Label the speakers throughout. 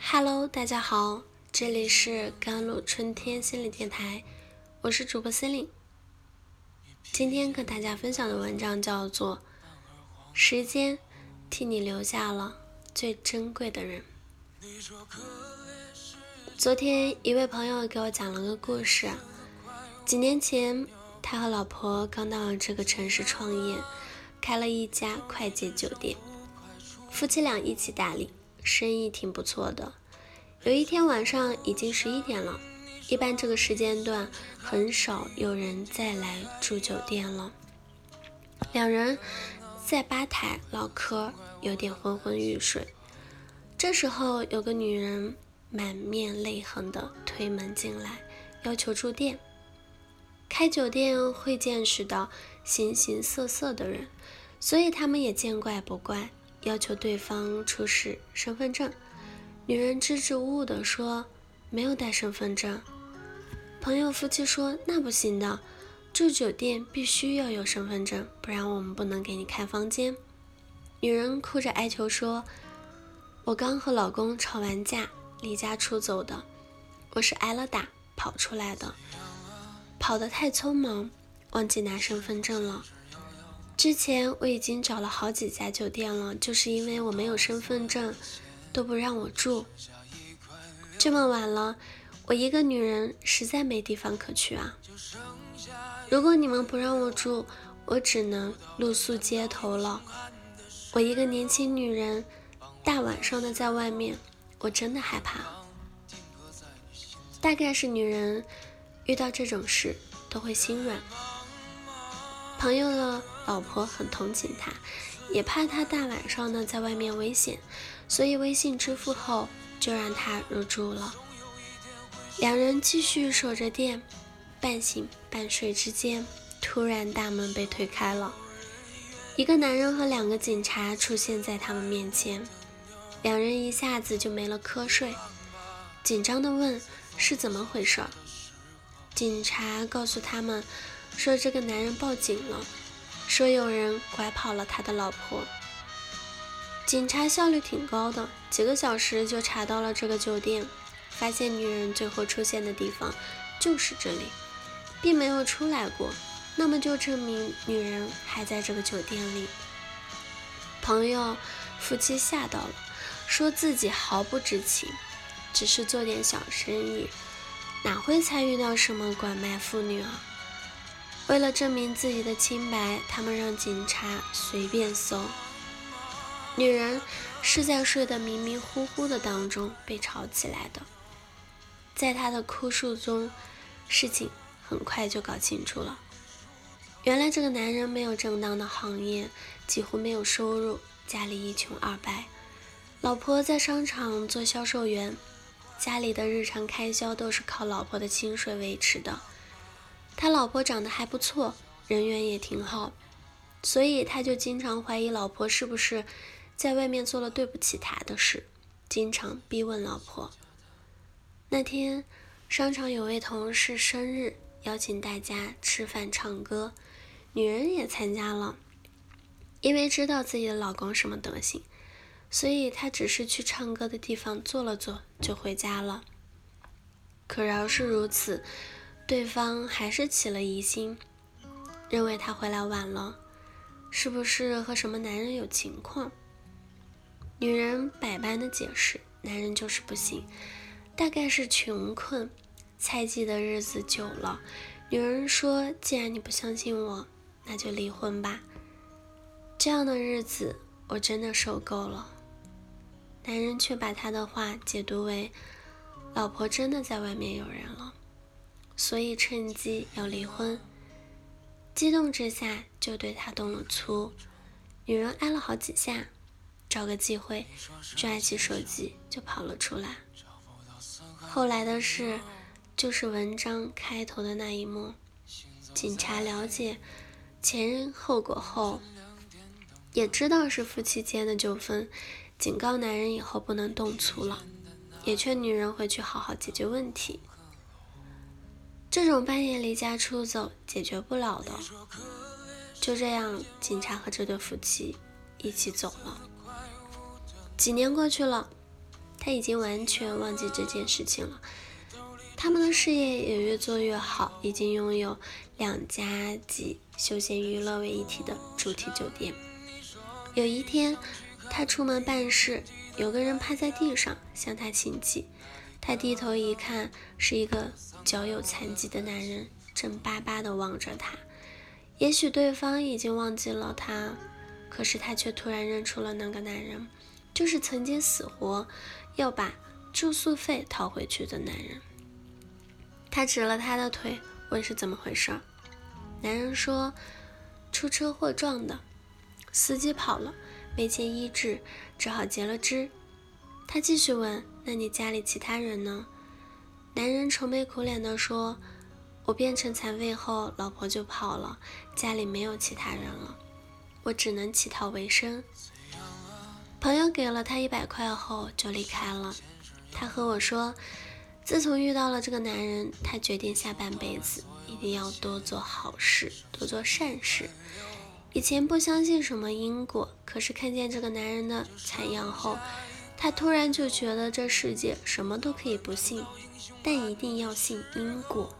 Speaker 1: Hello，大家好，这里是甘露春天心理电台，我是主播森林。今天跟大家分享的文章叫做《时间替你留下了最珍贵的人》。昨天一位朋友给我讲了个故事，几年前他和老婆刚到这个城市创业，开了一家快捷酒店，夫妻俩一起打理，生意挺不错的。有一天晚上已经十一点了。一般这个时间段很少有人再来住酒店了。两人在吧台唠嗑，有点昏昏欲睡。这时候有个女人满面泪痕的推门进来，要求住店。开酒店会见识到形形色色的人，所以他们也见怪不怪，要求对方出示身份证。女人支支吾吾的说：“没有带身份证。”朋友夫妻说：“那不行的，住酒店必须要有身份证，不然我们不能给你开房间。”女人哭着哀求说：“我刚和老公吵完架，离家出走的，我是挨了打跑出来的，跑得太匆忙，忘记拿身份证了。之前我已经找了好几家酒店了，就是因为我没有身份证，都不让我住。这么晚了。”我一个女人实在没地方可去啊！如果你们不让我住，我只能露宿街头了。我一个年轻女人，大晚上的在外面，我真的害怕。大概是女人遇到这种事都会心软。朋友的老婆很同情他，也怕他大晚上的在外面危险，所以微信支付后就让他入住了。两人继续守着店，半醒半睡之间，突然大门被推开了，一个男人和两个警察出现在他们面前，两人一下子就没了瞌睡，紧张地问是怎么回事。警察告诉他们说这个男人报警了，说有人拐跑了他的老婆。警察效率挺高的，几个小时就查到了这个酒店。发现女人最后出现的地方就是这里，并没有出来过，那么就证明女人还在这个酒店里。朋友夫妻吓到了，说自己毫不知情，只是做点小生意，哪会参与到什么拐卖妇女啊？为了证明自己的清白，他们让警察随便搜。女人是在睡得迷迷糊糊的当中被吵起来的。在他的哭诉中，事情很快就搞清楚了。原来这个男人没有正当的行业，几乎没有收入，家里一穷二白。老婆在商场做销售员，家里的日常开销都是靠老婆的薪水维持的。他老婆长得还不错，人缘也挺好，所以他就经常怀疑老婆是不是在外面做了对不起他的事，经常逼问老婆。那天，商场有位同事生日，邀请大家吃饭唱歌，女人也参加了。因为知道自己的老公什么德行，所以她只是去唱歌的地方坐了坐就回家了。可饶是如此，对方还是起了疑心，认为她回来晚了，是不是和什么男人有情况？女人百般的解释，男人就是不信。大概是穷困，猜忌的日子久了，女人说：“既然你不相信我，那就离婚吧。”这样的日子我真的受够了。男人却把他的话解读为，老婆真的在外面有人了，所以趁机要离婚。激动之下就对他动了粗，女人挨了好几下，找个机会抓起手机就跑了出来。后来的事，就是文章开头的那一幕。警察了解前因后果后，也知道是夫妻间的纠纷，警告男人以后不能动粗了，也劝女人回去好好解决问题。这种半夜离家出走解决不了的。就这样，警察和这对夫妻一起走了。几年过去了。他已经完全忘记这件事情了。他们的事业也越做越好，已经拥有两家集休闲娱乐为一体的主题酒店。有一天，他出门办事，有个人趴在地上向他请起。他低头一看，是一个脚有残疾的男人，正巴巴地望着他。也许对方已经忘记了他，可是他却突然认出了那个男人，就是曾经死活要把住宿费讨回去的男人。他指了他的腿，问是怎么回事。男人说：“出车祸撞的，司机跑了，没钱医治，只好截了肢。”他继续问：“那你家里其他人呢？”男人愁眉苦脸地说：“我变成残废后，老婆就跑了，家里没有其他人了，我只能乞讨为生。”朋友给了他一百块后就离开了。他和我说。自从遇到了这个男人，他决定下半辈子一定要多做好事，多做善事。以前不相信什么因果，可是看见这个男人的惨样后，他突然就觉得这世界什么都可以不信，但一定要信因果。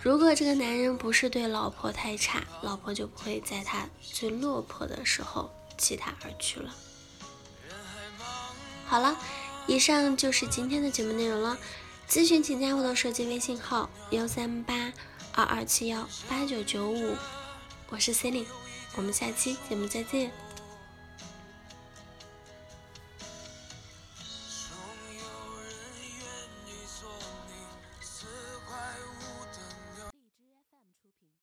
Speaker 1: 如果这个男人不是对老婆太差，老婆就不会在他最落魄的时候弃他而去了。好了。以上就是今天的节目内容了。咨询请加我的手机微信号：幺三八二二七幺八九九五，我是 c e l i n e 我们下期节目再见。